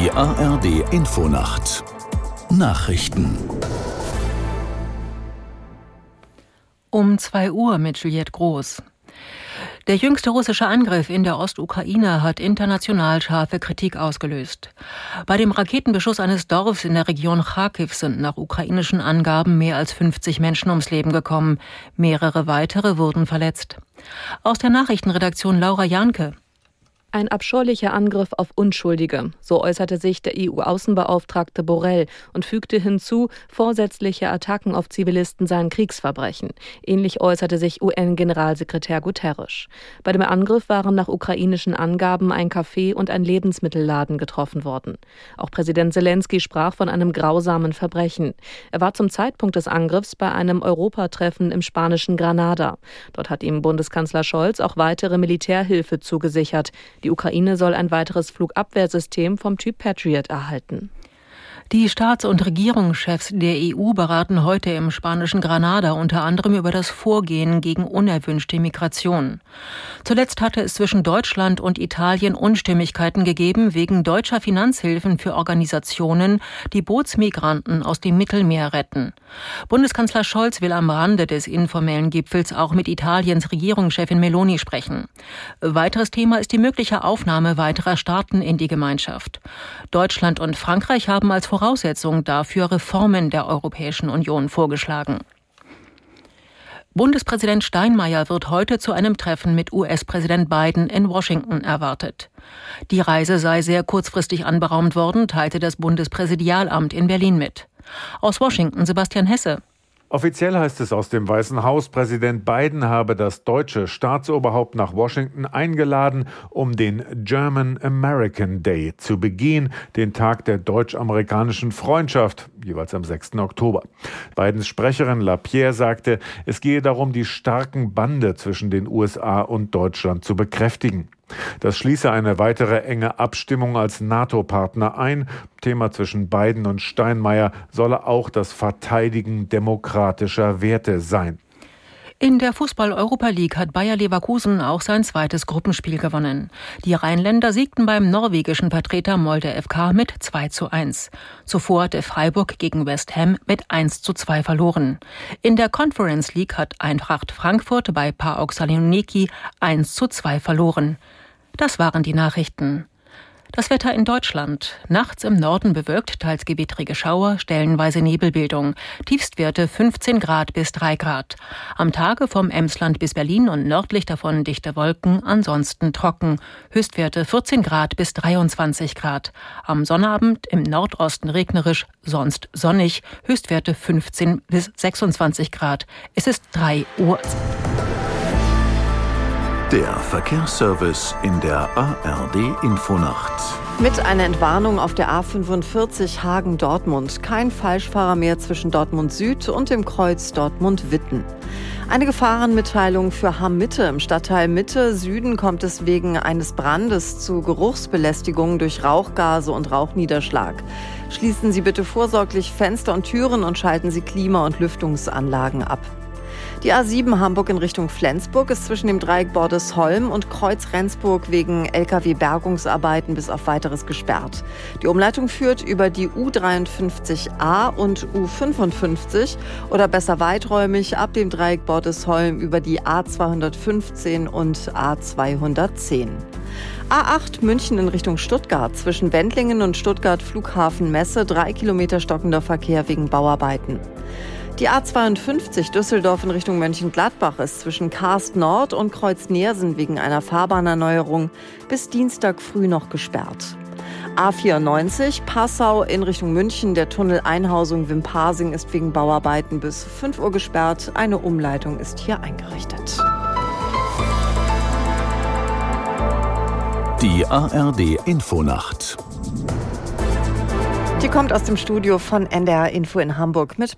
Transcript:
Die ARD Infonacht Nachrichten Um 2 Uhr mit Juliette Groß. Der jüngste russische Angriff in der Ostukraine hat international scharfe Kritik ausgelöst. Bei dem Raketenbeschuss eines Dorfs in der Region Kharkiv sind nach ukrainischen Angaben mehr als 50 Menschen ums Leben gekommen. Mehrere weitere wurden verletzt. Aus der Nachrichtenredaktion Laura Janke. Ein abscheulicher Angriff auf Unschuldige, so äußerte sich der EU-Außenbeauftragte Borrell und fügte hinzu, vorsätzliche Attacken auf Zivilisten seien Kriegsverbrechen. Ähnlich äußerte sich UN-Generalsekretär Guterres. Bei dem Angriff waren nach ukrainischen Angaben ein Café und ein Lebensmittelladen getroffen worden. Auch Präsident Zelensky sprach von einem grausamen Verbrechen. Er war zum Zeitpunkt des Angriffs bei einem Europatreffen im spanischen Granada. Dort hat ihm Bundeskanzler Scholz auch weitere Militärhilfe zugesichert. Die Ukraine soll ein weiteres Flugabwehrsystem vom Typ Patriot erhalten. Die Staats- und Regierungschefs der EU beraten heute im spanischen Granada unter anderem über das Vorgehen gegen unerwünschte Migration. Zuletzt hatte es zwischen Deutschland und Italien Unstimmigkeiten gegeben wegen deutscher Finanzhilfen für Organisationen, die Bootsmigranten aus dem Mittelmeer retten. Bundeskanzler Scholz will am Rande des informellen Gipfels auch mit Italiens Regierungschefin Meloni sprechen. Weiteres Thema ist die mögliche Aufnahme weiterer Staaten in die Gemeinschaft. Deutschland und Frankreich haben als Voraussetzung dafür Reformen der Europäischen Union vorgeschlagen. Bundespräsident Steinmeier wird heute zu einem Treffen mit US-Präsident Biden in Washington erwartet. Die Reise sei sehr kurzfristig anberaumt worden, teilte das Bundespräsidialamt in Berlin mit. Aus Washington Sebastian Hesse. Offiziell heißt es aus dem Weißen Haus, Präsident Biden habe das deutsche Staatsoberhaupt nach Washington eingeladen, um den German American Day zu begehen, den Tag der deutsch-amerikanischen Freundschaft, jeweils am 6. Oktober. Bidens Sprecherin LaPierre sagte, es gehe darum, die starken Bande zwischen den USA und Deutschland zu bekräftigen. Das schließe eine weitere enge Abstimmung als NATO-Partner ein. Thema zwischen Biden und Steinmeier solle auch das Verteidigen demokratischer Werte sein. In der Fußball-Europa League hat Bayer Leverkusen auch sein zweites Gruppenspiel gewonnen. Die Rheinländer siegten beim norwegischen Vertreter Molde FK mit 2 zu 1. Zuvor hatte Freiburg gegen West Ham mit 1 zu 2 verloren. In der Conference League hat Eintracht Frankfurt bei PAOK Saloniki 1 zu 2 verloren. Das waren die Nachrichten. Das Wetter in Deutschland. Nachts im Norden bewölkt, teils gewittrige Schauer, stellenweise Nebelbildung. Tiefstwerte 15 Grad bis 3 Grad. Am Tage vom Emsland bis Berlin und nördlich davon dichte Wolken, ansonsten trocken. Höchstwerte 14 Grad bis 23 Grad. Am Sonnabend im Nordosten regnerisch, sonst sonnig. Höchstwerte 15 bis 26 Grad. Es ist 3 Uhr. Der Verkehrsservice in der ARD Infonacht. Mit einer Entwarnung auf der A45 Hagen-Dortmund. Kein Falschfahrer mehr zwischen Dortmund Süd und dem Kreuz Dortmund-Witten. Eine Gefahrenmitteilung für Hamm-Mitte. Im Stadtteil Mitte Süden kommt es wegen eines Brandes zu Geruchsbelästigungen durch Rauchgase und Rauchniederschlag. Schließen Sie bitte vorsorglich Fenster und Türen und schalten Sie Klima- und Lüftungsanlagen ab. Die A7 Hamburg in Richtung Flensburg ist zwischen dem Dreieck Bordesholm und Kreuz Rendsburg wegen Lkw-Bergungsarbeiten bis auf weiteres gesperrt. Die Umleitung führt über die U53a und U55 oder besser weiträumig ab dem Dreieck Bordesholm über die A215 und A210. A8 München in Richtung Stuttgart zwischen Wendlingen und Stuttgart Flughafen Messe drei Kilometer stockender Verkehr wegen Bauarbeiten. Die A52 Düsseldorf in Richtung Mönchengladbach ist zwischen Karst Nord und Kreuz Nersen wegen einer Fahrbahnerneuerung bis Dienstag früh noch gesperrt. A94 Passau in Richtung München. Der Tunnel Einhausung Wimpasing ist wegen Bauarbeiten bis 5 Uhr gesperrt. Eine Umleitung ist hier eingerichtet. Die ARD Infonacht. Die kommt aus dem Studio von NDR Info in Hamburg mit